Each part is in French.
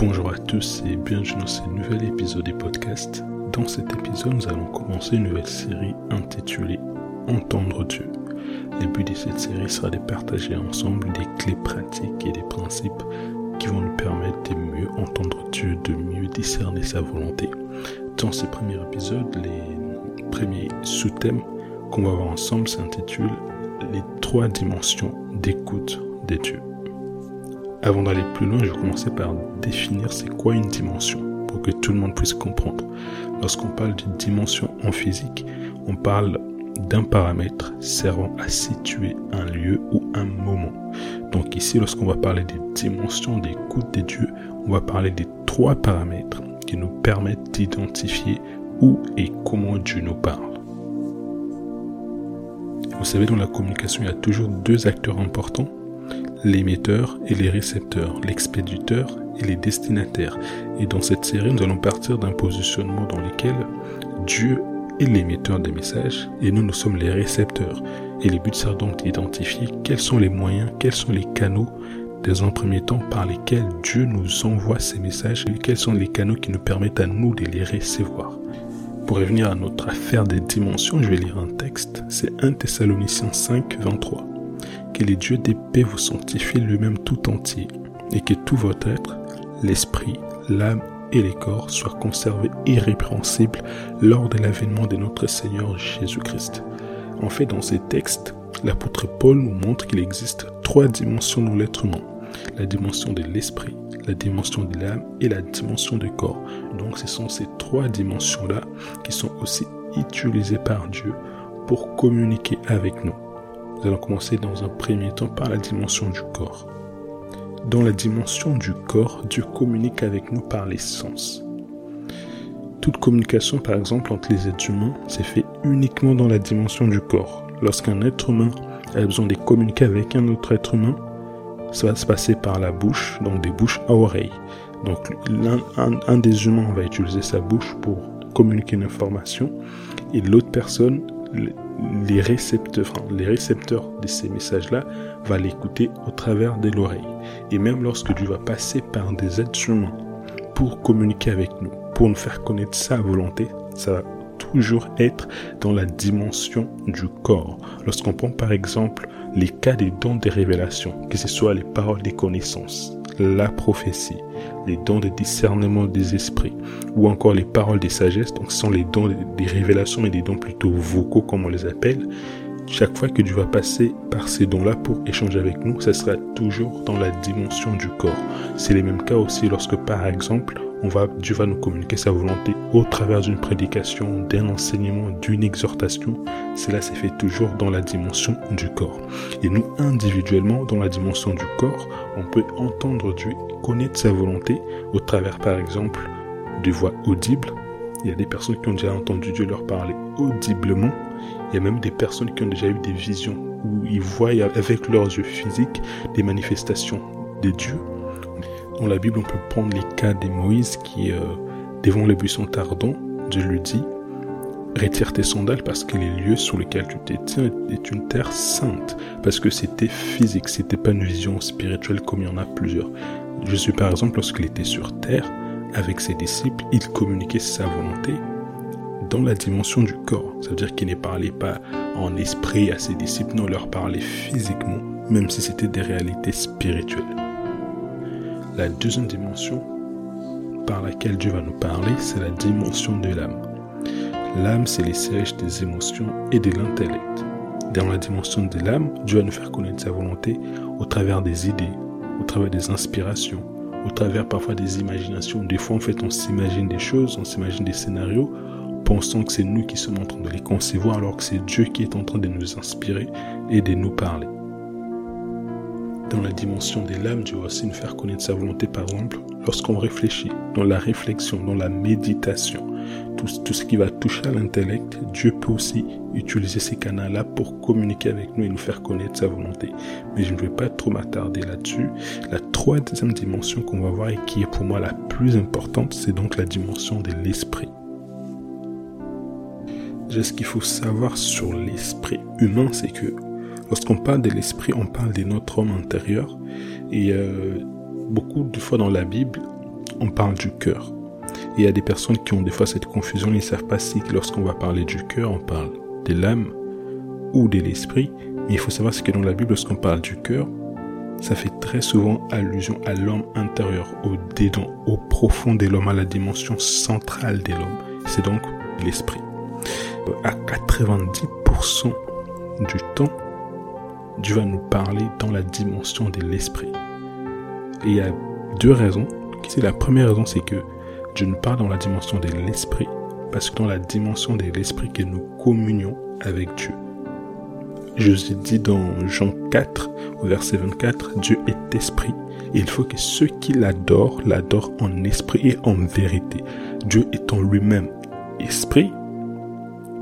Bonjour à tous et bienvenue dans ce nouvel épisode du podcast. Dans cet épisode, nous allons commencer une nouvelle série intitulée Entendre Dieu. Le but de cette série sera de partager ensemble des clés pratiques et des principes qui vont nous permettre de mieux entendre Dieu, de mieux discerner sa volonté. Dans ce premier épisode, les premiers sous-thèmes qu'on va voir ensemble s'intitulent Les trois dimensions d'écoute de Dieu. Avant d'aller plus loin, je vais commencer par définir c'est quoi une dimension pour que tout le monde puisse comprendre. Lorsqu'on parle d'une dimension en physique, on parle d'un paramètre servant à situer un lieu ou un moment. Donc ici, lorsqu'on va parler des dimensions d'écoute des dieux, on va parler des trois paramètres qui nous permettent d'identifier où et comment Dieu nous parle. Vous savez, dans la communication, il y a toujours deux acteurs importants, l'émetteur et les récepteurs, l'expéditeur et les destinataires. Et dans cette série, nous allons partir d'un positionnement dans lequel Dieu est l'émetteur des messages et nous, nous sommes les récepteurs. Et le but sera donc d'identifier quels sont les moyens, quels sont les canaux des un premier temps par lesquels Dieu nous envoie ces messages et quels sont les canaux qui nous permettent à nous de les recevoir. Pour revenir à notre affaire des dimensions, je vais lire un texte. C'est 1 Thessaloniciens 5, 23. Que les dieux des paix vous sanctifient lui-même tout entier, et que tout votre être, l'esprit, l'âme et les corps soient conservés irrépréhensibles lors de l'avènement de notre Seigneur Jésus-Christ. En fait, dans ces textes, l'apôtre Paul nous montre qu'il existe trois dimensions dans l'être humain. La dimension de l'esprit, la dimension de l'âme et la dimension du corps. Donc ce sont ces trois dimensions-là qui sont aussi utilisées par Dieu pour communiquer avec nous. Nous allons commencer dans un premier temps par la dimension du corps. Dans la dimension du corps, Dieu communique avec nous par les sens. Toute communication, par exemple, entre les êtres humains, s'est fait uniquement dans la dimension du corps. Lorsqu'un être humain a besoin de communiquer avec un autre être humain, ça va se passer par la bouche, donc des bouches à oreilles. Donc un, des humains va utiliser sa bouche pour communiquer une information et l'autre personne les récepteurs, les récepteurs de ces messages-là va l'écouter au travers de l'oreille. Et même lorsque Dieu va passer par des êtres humains pour communiquer avec nous, pour nous faire connaître sa volonté, ça va toujours être dans la dimension du corps. Lorsqu'on prend par exemple les cas des dons des révélations, que ce soit les paroles des connaissances, la prophétie, les dons de discernement des esprits, ou encore les paroles des sagesses, donc ce sont les dons des révélations, mais des dons plutôt vocaux comme on les appelle. Chaque fois que Dieu va passer par ces dons-là pour échanger avec nous, ça sera toujours dans la dimension du corps. C'est les mêmes cas aussi lorsque, par exemple, on va, Dieu va nous communiquer sa volonté au travers d'une prédication, d'un enseignement, d'une exhortation. Cela s'est fait toujours dans la dimension du corps. Et nous, individuellement, dans la dimension du corps, on peut entendre Dieu, connaître sa volonté au travers, par exemple, de voix audibles. Il y a des personnes qui ont déjà entendu Dieu leur parler audiblement. Il y a même des personnes qui ont déjà eu des visions où ils voient avec leurs yeux physiques des manifestations de Dieu dans la Bible, on peut prendre les cas de Moïse qui, euh, devant les buissons tardants, Dieu lui dit Retire tes sandales parce que les lieux sur lesquels tu te tiens est une terre sainte. Parce que c'était physique, c'était pas une vision spirituelle comme il y en a plusieurs. Jésus, par exemple, lorsqu'il était sur terre, avec ses disciples, il communiquait sa volonté dans la dimension du corps. Ça veut dire qu'il ne parlait pas en esprit à ses disciples, non, il leur parlait physiquement, même si c'était des réalités spirituelles. La deuxième dimension par laquelle Dieu va nous parler, c'est la dimension de l'âme. L'âme, c'est les sièges des émotions et de l'intellect. Dans la dimension de l'âme, Dieu va nous faire connaître sa volonté au travers des idées, au travers des inspirations, au travers parfois des imaginations. Des fois, en fait, on s'imagine des choses, on s'imagine des scénarios, pensant que c'est nous qui sommes en train de les concevoir, alors que c'est Dieu qui est en train de nous inspirer et de nous parler dans la dimension de l'âme, Dieu va aussi nous faire connaître sa volonté, par exemple, lorsqu'on réfléchit, dans la réflexion, dans la méditation, tout, tout ce qui va toucher à l'intellect, Dieu peut aussi utiliser ces canaux-là pour communiquer avec nous et nous faire connaître sa volonté. Mais je ne vais pas trop m'attarder là-dessus. La troisième dimension qu'on va voir et qui est pour moi la plus importante, c'est donc la dimension de l'esprit. Ce qu'il faut savoir sur l'esprit humain, c'est que Lorsqu'on parle de l'esprit, on parle de notre homme intérieur. Et euh, beaucoup de fois dans la Bible, on parle du cœur. Il y a des personnes qui ont des fois cette confusion, ils ne savent pas si lorsqu'on va parler du cœur, on parle de l'âme ou de l'esprit. Mais il faut savoir ce que dans la Bible, lorsqu'on parle du cœur, ça fait très souvent allusion à l'homme intérieur, au dédon, au profond de l'homme, à la dimension centrale de l'homme. C'est donc l'esprit. À 90% du temps, Dieu va nous parler dans la dimension de l'esprit. Et il y a deux raisons. La première raison, c'est que Dieu nous parle dans la dimension de l'esprit, parce que dans la dimension de l'esprit que nous communions avec Dieu. Je vous ai dit dans Jean 4, au verset 24, Dieu est esprit. Il faut que ceux qui l'adorent, l'adorent en esprit et en vérité. Dieu étant lui-même esprit,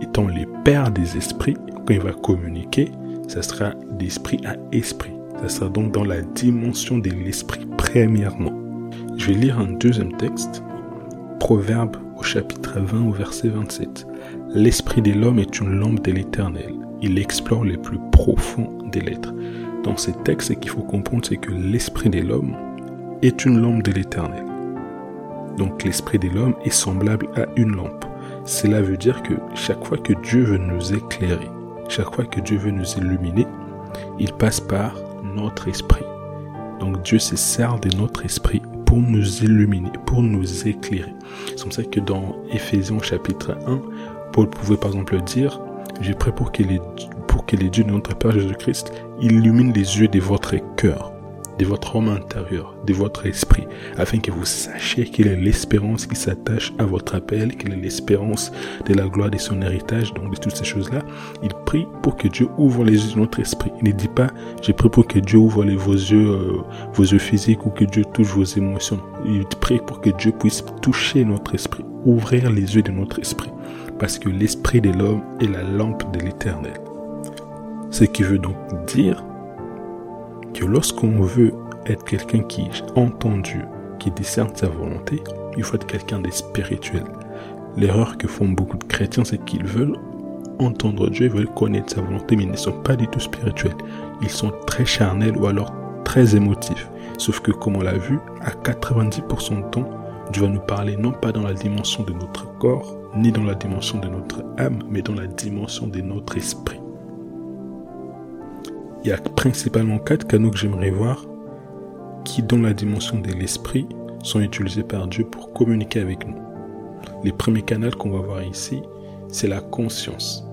étant les pères des esprits, quand il va communiquer, ça sera d'esprit à esprit. Ça sera donc dans la dimension de l'esprit premièrement. Je vais lire un deuxième texte, Proverbe au chapitre 20 au verset 27. L'esprit de l'homme est une lampe de l'éternel. Il explore les plus profonds des lettres. Dans ces textes, ce qu'il faut comprendre, c'est que l'esprit de l'homme est une lampe de l'éternel. Donc l'esprit de l'homme est semblable à une lampe. Cela veut dire que chaque fois que Dieu veut nous éclairer, chaque fois que Dieu veut nous illuminer, il passe par notre esprit. Donc Dieu se sert de notre esprit pour nous illuminer, pour nous éclairer. C'est comme ça que dans Éphésiens chapitre 1, Paul pouvait par exemple dire, j'ai prêt pour que les, pour que les dieux de notre Père Jésus-Christ illuminent les yeux de votre cœur de votre homme intérieur, de votre esprit, afin que vous sachiez quelle est l'espérance qui s'attache à votre appel, quelle est l'espérance de la gloire de son héritage, donc de toutes ces choses-là. Il prie pour que Dieu ouvre les yeux de notre esprit. Il ne dit pas, j'ai prie pour que Dieu ouvre les, vos yeux, euh, vos yeux physiques ou que Dieu touche vos émotions. Il prie pour que Dieu puisse toucher notre esprit, ouvrir les yeux de notre esprit. Parce que l'esprit de l'homme est la lampe de l'éternel. Ce qui veut donc dire lorsqu'on veut être quelqu'un qui entend Dieu, qui discerne sa volonté, il faut être quelqu'un de spirituel. L'erreur que font beaucoup de chrétiens, c'est qu'ils veulent entendre Dieu, ils veulent connaître sa volonté, mais ils ne sont pas du tout spirituels. Ils sont très charnels ou alors très émotifs. Sauf que, comme on l'a vu, à 90% du temps, Dieu va nous parler non pas dans la dimension de notre corps, ni dans la dimension de notre âme, mais dans la dimension de notre esprit il y a principalement quatre canaux que j'aimerais voir qui, dans la dimension de l'esprit, sont utilisés par Dieu pour communiquer avec nous. Les premiers canaux qu'on va voir ici, c'est la conscience.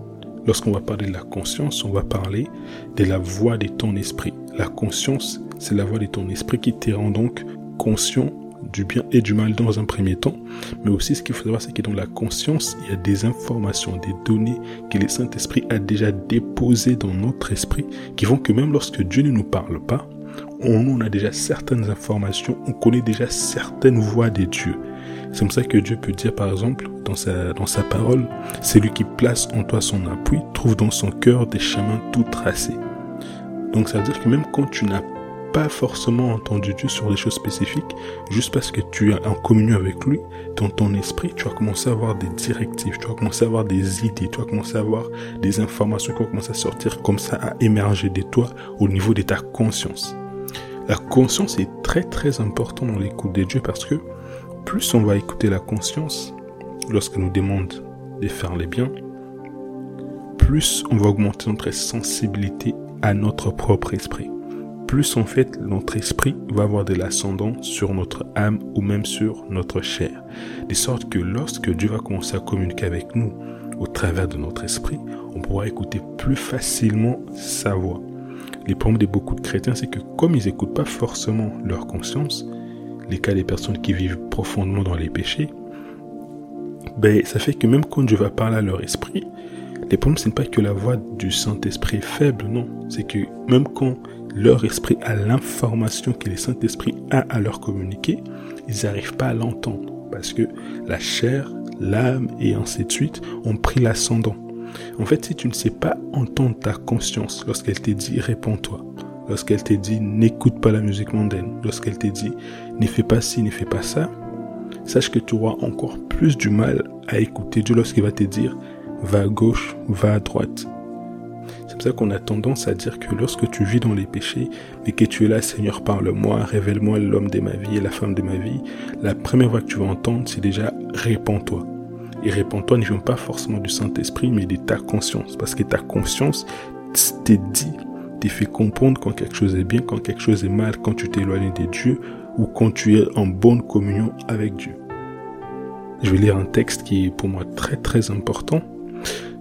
Lorsqu'on va parler de la conscience, on va parler de la voix de ton esprit. La conscience, c'est la voix de ton esprit qui te rend donc conscient du bien et du mal dans un premier temps. Mais aussi, ce qu'il faut savoir, c'est que dans la conscience, il y a des informations, des données que le Saint-Esprit a déjà déposées dans notre esprit, qui font que même lorsque Dieu ne nous parle pas, on, a déjà certaines informations, on connaît déjà certaines voix des dieux. C'est comme ça que Dieu peut dire, par exemple, dans sa, dans sa parole, c'est lui qui place en toi son appui, trouve dans son cœur des chemins tout tracés. Donc ça veut dire que même quand tu n'as pas forcément entendu Dieu sur des choses spécifiques, juste parce que tu es en communion avec lui, dans ton esprit, tu vas commencer à avoir des directives, tu vas commencer à avoir des idées, tu vas commencer à avoir des informations qui vont commencer à sortir comme ça, à émerger de toi au niveau de ta conscience. La conscience est très très importante dans l'écoute de Dieu parce que plus on va écouter la conscience lorsqu'elle nous demande de faire les biens, plus on va augmenter notre sensibilité à notre propre esprit plus en fait notre esprit va avoir de l'ascendant sur notre âme ou même sur notre chair. De sorte que lorsque Dieu va commencer à communiquer avec nous au travers de notre esprit, on pourra écouter plus facilement sa voix. Les problèmes de beaucoup de chrétiens, c'est que comme ils n'écoutent pas forcément leur conscience, les cas des personnes qui vivent profondément dans les péchés, ben, ça fait que même quand Dieu va parler à leur esprit, les problèmes, ce n'est pas que la voix du Saint-Esprit est faible, non. C'est que même quand leur esprit a l'information que le Saint-Esprit a à leur communiquer, ils n'arrivent pas à l'entendre parce que la chair, l'âme et ainsi de suite ont pris l'ascendant. En fait, si tu ne sais pas entendre ta conscience lorsqu'elle te dit réponds-toi, lorsqu'elle te dit n'écoute pas la musique mondaine, lorsqu'elle te dit ne fais pas ci, ne fais pas ça, sache que tu auras encore plus du mal à écouter Dieu lorsqu'il va te dire va à gauche, va à droite. C'est pour ça qu'on a tendance à dire que lorsque tu vis dans les péchés et que tu es là, Seigneur, parle-moi, révèle-moi l'homme de ma vie et la femme de ma vie, la première voix que tu vas entendre, c'est déjà répands-toi. Et répands-toi ne vient pas forcément du Saint-Esprit, mais de ta conscience. Parce que ta conscience t'est dit, t'est fait comprendre quand quelque chose est bien, quand quelque chose est mal, quand tu t'éloignes de Dieu ou quand tu es en bonne communion avec Dieu. Je vais lire un texte qui est pour moi très très important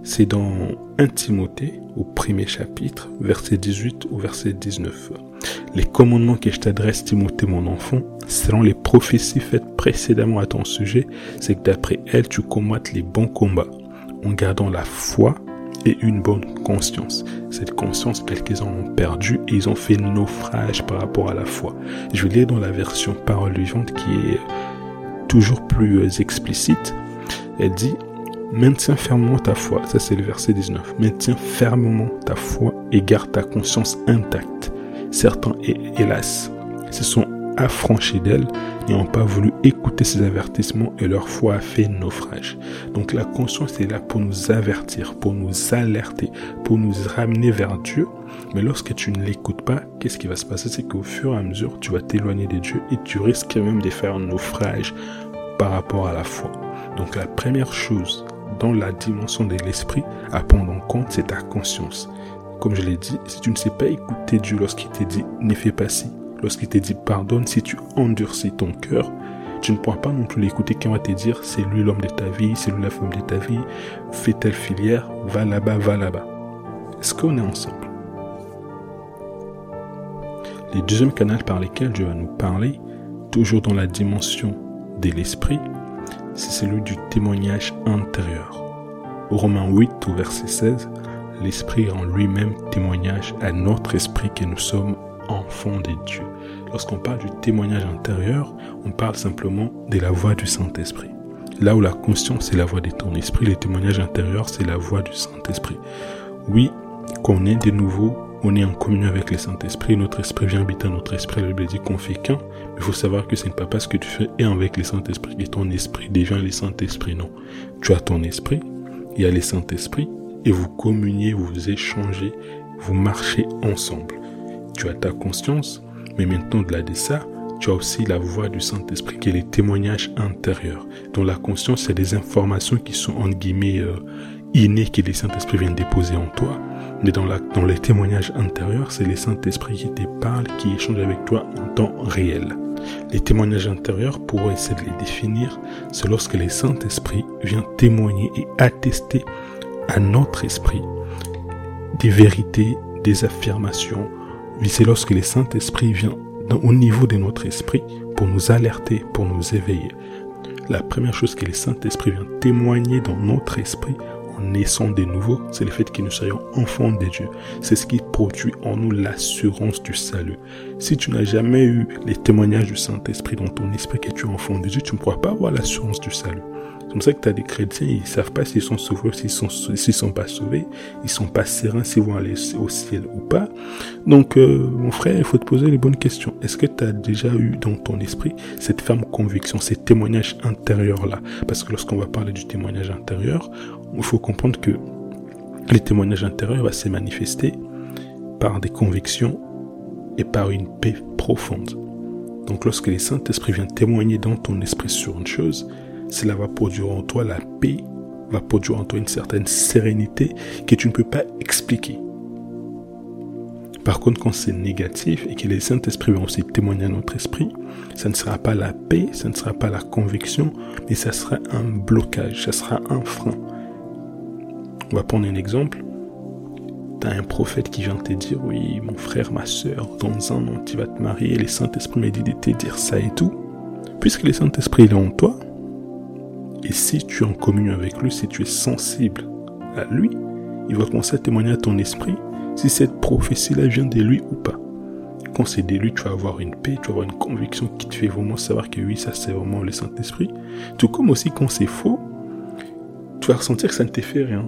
c'est dans 1 Timothée, au premier chapitre, verset 18 au verset 19. Les commandements que je t'adresse, Timothée, mon enfant, selon les prophéties faites précédemment à ton sujet, c'est que d'après elles, tu combattes les bons combats, en gardant la foi et une bonne conscience. Cette conscience, quelques-uns ont perdu et ils ont fait naufrage par rapport à la foi. Je vais lire dans la version parole qui est toujours plus euh, explicite. Elle dit, Maintiens fermement ta foi, ça c'est le verset 19. Maintiens fermement ta foi et garde ta conscience intacte. Certains, hélas, se sont affranchis d'elle, n'ont pas voulu écouter ses avertissements et leur foi a fait naufrage. Donc la conscience est là pour nous avertir, pour nous alerter, pour nous ramener vers Dieu. Mais lorsque tu ne l'écoutes pas, qu'est-ce qui va se passer? C'est qu'au fur et à mesure, tu vas t'éloigner de Dieu et tu risques même de faire un naufrage par rapport à la foi. Donc la première chose dans la dimension de l'esprit à prendre en compte, c'est ta conscience. Comme je l'ai dit, si tu ne sais pas écouter Dieu lorsqu'il te dit ne fais pas ci, lorsqu'il te dit pardonne, si tu endurcis ton cœur, tu ne pourras pas non plus l'écouter quand va te dire c'est lui l'homme de ta vie, c'est lui la femme de ta vie, fais telle filière, va là-bas, va là-bas. Est-ce qu'on est ensemble? Le deuxième canal par lequel Dieu va nous parler, toujours dans la dimension de l'esprit, c'est celui du témoignage intérieur. Romains 8 au verset 16, l'Esprit rend lui-même témoignage à notre esprit que nous sommes enfants de Dieu. Lorsqu'on parle du témoignage intérieur, on parle simplement de la voix du Saint-Esprit. Là où la conscience est la voix de ton esprit, le témoignage intérieur, c'est la voix du Saint-Esprit. Oui, qu'on est de nouveau on est en communion avec le Saint-Esprit, notre esprit vient habiter notre esprit. La Bible dit qu'on fait qu'un, il faut savoir que ce n'est pas parce que tu fais un avec le Saint-Esprit que ton esprit devient le Saint-Esprit. Non. Tu as ton esprit, il y a le Saint-Esprit, et vous communiez, vous échangez, vous marchez ensemble. Tu as ta conscience, mais maintenant, de là de ça, tu as aussi la voix du Saint-Esprit qui est les témoignages intérieurs. Dont la conscience, c'est des informations qui sont en guillemets euh, innées que le Saint-Esprit vient déposer en toi mais dans, la, dans les témoignages intérieurs, c'est le Saint-Esprit qui te parle, qui échange avec toi en temps réel. Les témoignages intérieurs, pour essayer de les définir, c'est lorsque le Saint-Esprit vient témoigner et attester à notre esprit des vérités, des affirmations. C'est lorsque le Saint-Esprit vient au niveau de notre esprit pour nous alerter, pour nous éveiller. La première chose que le Saint-Esprit vient témoigner dans notre esprit, naissons de nouveau, c'est le fait que nous soyons enfants de Dieu. C'est ce qui produit en nous l'assurance du salut. Si tu n'as jamais eu les témoignages du Saint-Esprit dans ton esprit que tu es enfant de Dieu, tu ne pourras pas avoir l'assurance du salut. Comme ça que tu as des chrétiens, ils savent pas s'ils sont sauvés s'ils sont, s'ils sont pas sauvés. Ils sont pas sereins s'ils vont aller au ciel ou pas. Donc, euh, mon frère, il faut te poser les bonnes questions. Est-ce que tu as déjà eu dans ton esprit cette ferme conviction, ces témoignages intérieurs-là? Parce que lorsqu'on va parler du témoignage intérieur, il faut comprendre que les témoignages intérieurs va se manifester par des convictions et par une paix profonde. Donc lorsque le Saint-Esprit vient témoigner dans ton esprit sur une chose, cela va produire en toi la paix, va produire en toi une certaine sérénité que tu ne peux pas expliquer. Par contre, quand c'est négatif et que le Saint-Esprit vient aussi témoigner à notre esprit, ça ne sera pas la paix, ça ne sera pas la conviction, mais ça sera un blocage, ça sera un frein. On va prendre un exemple. T'as un prophète qui vient te dire, oui, mon frère, ma soeur, dans un an, tu vas te marier, et Saint-Esprit m'a dit de te dire ça et tout. Puisque le Saint-Esprit est en toi, et si tu es en communion avec lui, si tu es sensible à lui, il va commencer à témoigner à ton esprit si cette prophétie-là vient de lui ou pas. Quand c'est de lui, tu vas avoir une paix, tu vas avoir une conviction qui te fait vraiment savoir que oui, ça c'est vraiment le Saint-Esprit. Tout comme aussi quand c'est faux, tu vas ressentir que ça ne te fait rien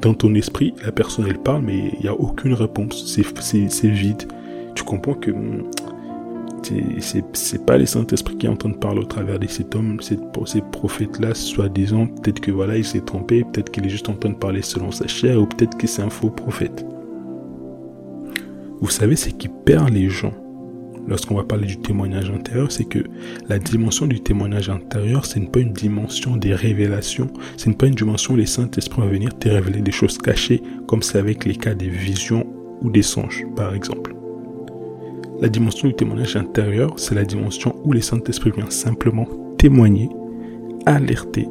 dans ton esprit, la personne elle parle, mais il n'y a aucune réponse. C'est vide. Tu comprends que hmm, c'est pas les Saint-Esprit qui est en train de parler au travers de cet homme, ces, prophètes-là, soi-disant, peut-être que voilà, il s'est trompé, peut-être qu'il est juste en train de parler selon sa chair, ou peut-être que c'est un faux prophète. vous savez, ce qui perd les gens lorsqu'on va parler du témoignage intérieur, c'est que la dimension du témoignage intérieur, ce n'est pas une dimension des révélations, ce n'est pas une dimension où les Saint-Esprit vont venir te révéler des choses cachées, comme c'est avec les cas des visions ou des songes, par exemple. La dimension du témoignage intérieur, c'est la dimension où les Saint-Esprit viennent simplement témoigner, alerter,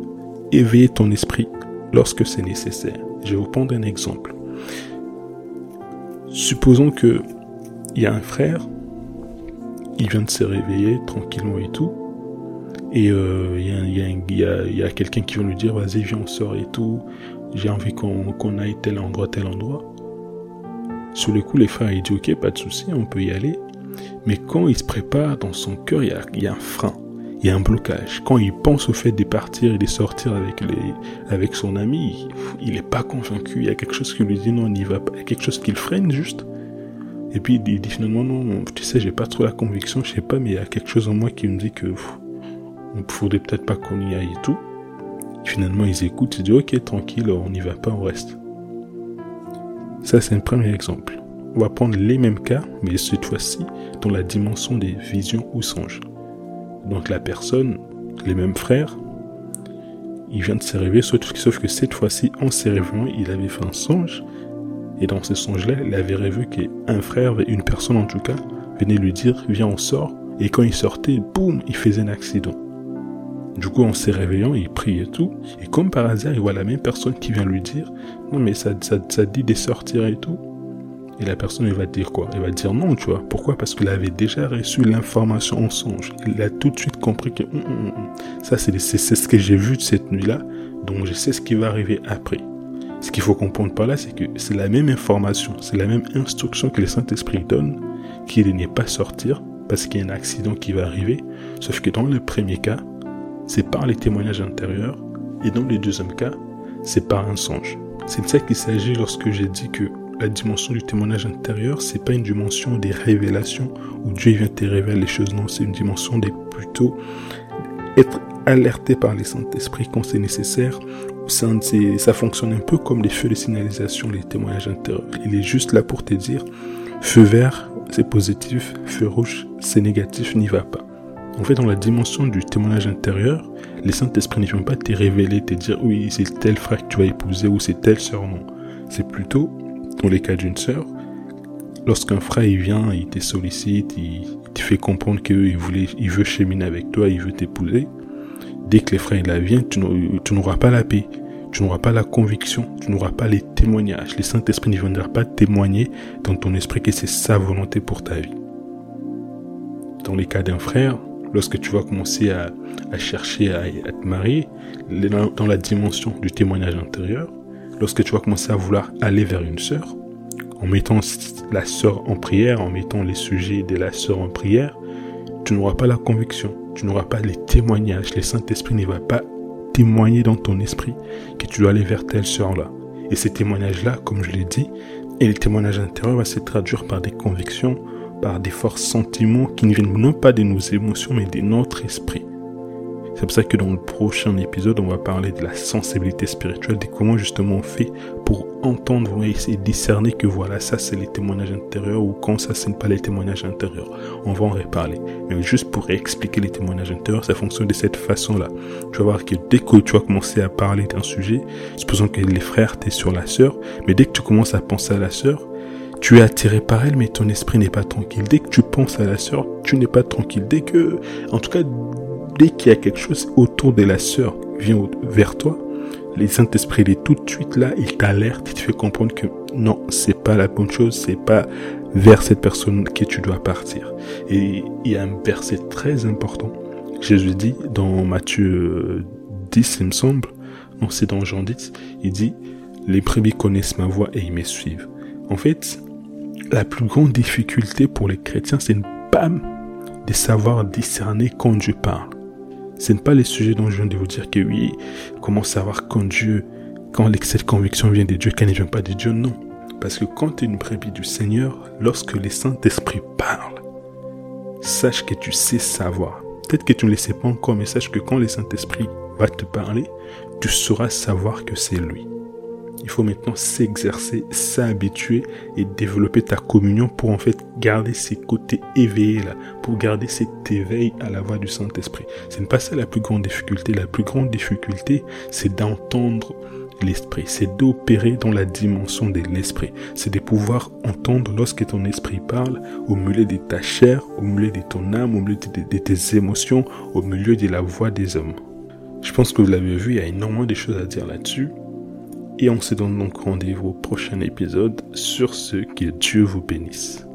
éveiller ton esprit lorsque c'est nécessaire. Je vais vous prendre un exemple. Supposons que il y a un frère, il vient de se réveiller tranquillement et tout, et il y a, quelqu'un qui vient lui dire vas-y viens on sort et tout, j'ai envie qu'on aille tel endroit, tel endroit. Sur le coup, les frères, ils disent ok, pas de souci, on peut y aller. Mais quand il se prépare dans son cœur, il y a un frein il y a un blocage. Quand il pense au fait de partir et de sortir avec, les, avec son ami, il n'est pas convaincu. Il y a quelque chose qui lui dit non, on n'y va pas. Il y a quelque chose qui le freine juste. Et puis il dit finalement non, tu sais, j'ai pas trop la conviction, je sais pas, mais il y a quelque chose en moi qui me dit que on faudrait peut-être pas qu'on y aille et tout. Finalement, ils écoutent, ils disent ok, tranquille, on n'y va pas, on reste. Ça, c'est un premier exemple. On va prendre les mêmes cas, mais cette fois-ci dans la dimension des visions ou songes. Donc la personne, les mêmes frères, il vient de se réveiller, sauf que cette fois-ci, en se réveillant, il avait fait un songe. Et dans ce songe-là, il avait rêvé qu'un frère, une personne en tout cas, venait lui dire, viens, on sort. Et quand il sortait, boum, il faisait un accident. Du coup, en se réveillant, il prie et tout. Et comme par hasard, il voit la même personne qui vient lui dire, non mais ça, dit de sortir et tout. Et la personne, elle va dire quoi? Elle va dire non, tu vois. Pourquoi? Parce qu'il avait déjà reçu l'information en songe. Il a tout de suite compris que hum, hum, hum, ça, c'est ce que j'ai vu de cette nuit-là. Donc, je sais ce qui va arriver après. Ce qu'il faut comprendre par là, c'est que c'est la même information, c'est la même instruction que le Saint-Esprit donne, qu'il n'est pas sortir parce qu'il y a un accident qui va arriver. Sauf que dans le premier cas, c'est par les témoignages intérieurs. Et dans le deuxième cas, c'est par un songe. C'est de ça qu'il s'agit lorsque j'ai dit que la dimension du témoignage intérieur, c'est pas une dimension des révélations où Dieu vient te révéler les choses. Non, c'est une dimension des plutôt être alerté par les Saint-Esprit quand c'est nécessaire. Ça, ça fonctionne un peu comme les feux de signalisation, les témoignages intérieurs. Il est juste là pour te dire, feu vert, c'est positif, feu rouge, c'est négatif, n'y va pas. En fait, dans la dimension du témoignage intérieur, les Saint-Esprit ne viennent pas te révéler, te dire oui, c'est tel frère que tu vas épouser ou c'est telle sœur. C'est plutôt dans les cas d'une sœur, lorsqu'un frère il vient, il te sollicite, il, te fait comprendre qu'il voulait, il veut cheminer avec toi, il veut t'épouser, dès que les frères il vient, tu, n'auras pas la paix, tu n'auras pas la conviction, tu n'auras pas les témoignages. Les Saint-Esprit ne viendra pas témoigner dans ton esprit que c'est sa volonté pour ta vie. Dans les cas d'un frère, lorsque tu vas commencer à, chercher à, te marier, dans la dimension du témoignage intérieur, lorsque tu vas commencer à vouloir aller vers une sœur, en mettant la sœur en prière, en mettant les sujets de la sœur en prière, tu n'auras pas la conviction, tu n'auras pas les témoignages. Le Saint-Esprit ne va pas témoigner dans ton esprit que tu dois aller vers telle sœur-là. Et ces témoignages-là, comme je l'ai dit, et les témoignages intérieurs vont se traduire par des convictions, par des forts sentiments qui ne viennent non pas de nos émotions, mais de notre esprit. C'est pour ça que dans le prochain épisode, on va parler de la sensibilité spirituelle, de comment justement on fait pour entendre et discerner que voilà, ça c'est les témoignages intérieurs ou quand ça c'est pas les témoignages intérieurs. On va en reparler. Mais juste pour expliquer les témoignages intérieurs, ça fonctionne de cette façon-là. Tu vas voir que dès que tu vas commencer à parler d'un sujet, supposons que les frères, t'es sur la sœur, mais dès que tu commences à penser à la sœur, tu es attiré par elle, mais ton esprit n'est pas tranquille. Dès que tu penses à la sœur, tu n'es pas tranquille. Dès que, en tout cas, dès qu'il y a quelque chose autour de la sœur vient vers toi, les Saint-Esprit, est tout de suite là, il t'alerte, il te fait comprendre que non, c'est pas la bonne chose, c'est pas vers cette personne que tu dois partir. Et il y a un verset très important. Jésus dit dans Matthieu 10, il me semble, non, c'est dans Jean 10, il dit, les premiers connaissent ma voix et ils me suivent. En fait, la plus grande difficulté pour les chrétiens, c'est pas de savoir discerner quand Dieu parle. Ce n'est pas les sujets dont je viens de vous dire que oui, comment savoir quand Dieu, quand cette conviction vient de Dieu, quand ne vient pas de Dieu, non. Parce que quand tu es une brebis du Seigneur, lorsque les Saint-Esprit parlent, sache que tu sais savoir. Peut-être que tu ne le sais pas encore, mais sache que quand le Saint-Esprit va te parler, tu sauras savoir que c'est lui. Il faut maintenant s'exercer, s'habituer et développer ta communion pour en fait garder ces côtés éveillés là, pour garder cet éveil à la voix du Saint-Esprit. Ce n'est pas ça la plus grande difficulté. La plus grande difficulté, c'est d'entendre l'esprit, c'est d'opérer dans la dimension de l'esprit, c'est de pouvoir entendre lorsque ton esprit parle au milieu de ta chair, au milieu de ton âme, au milieu de, tes émotions, au milieu de la voix des hommes. Je pense que vous l'avez vu, il y a énormément de choses à dire là-dessus. Et on se donne donc rendez-vous au prochain épisode. Sur ce, que Dieu vous bénisse.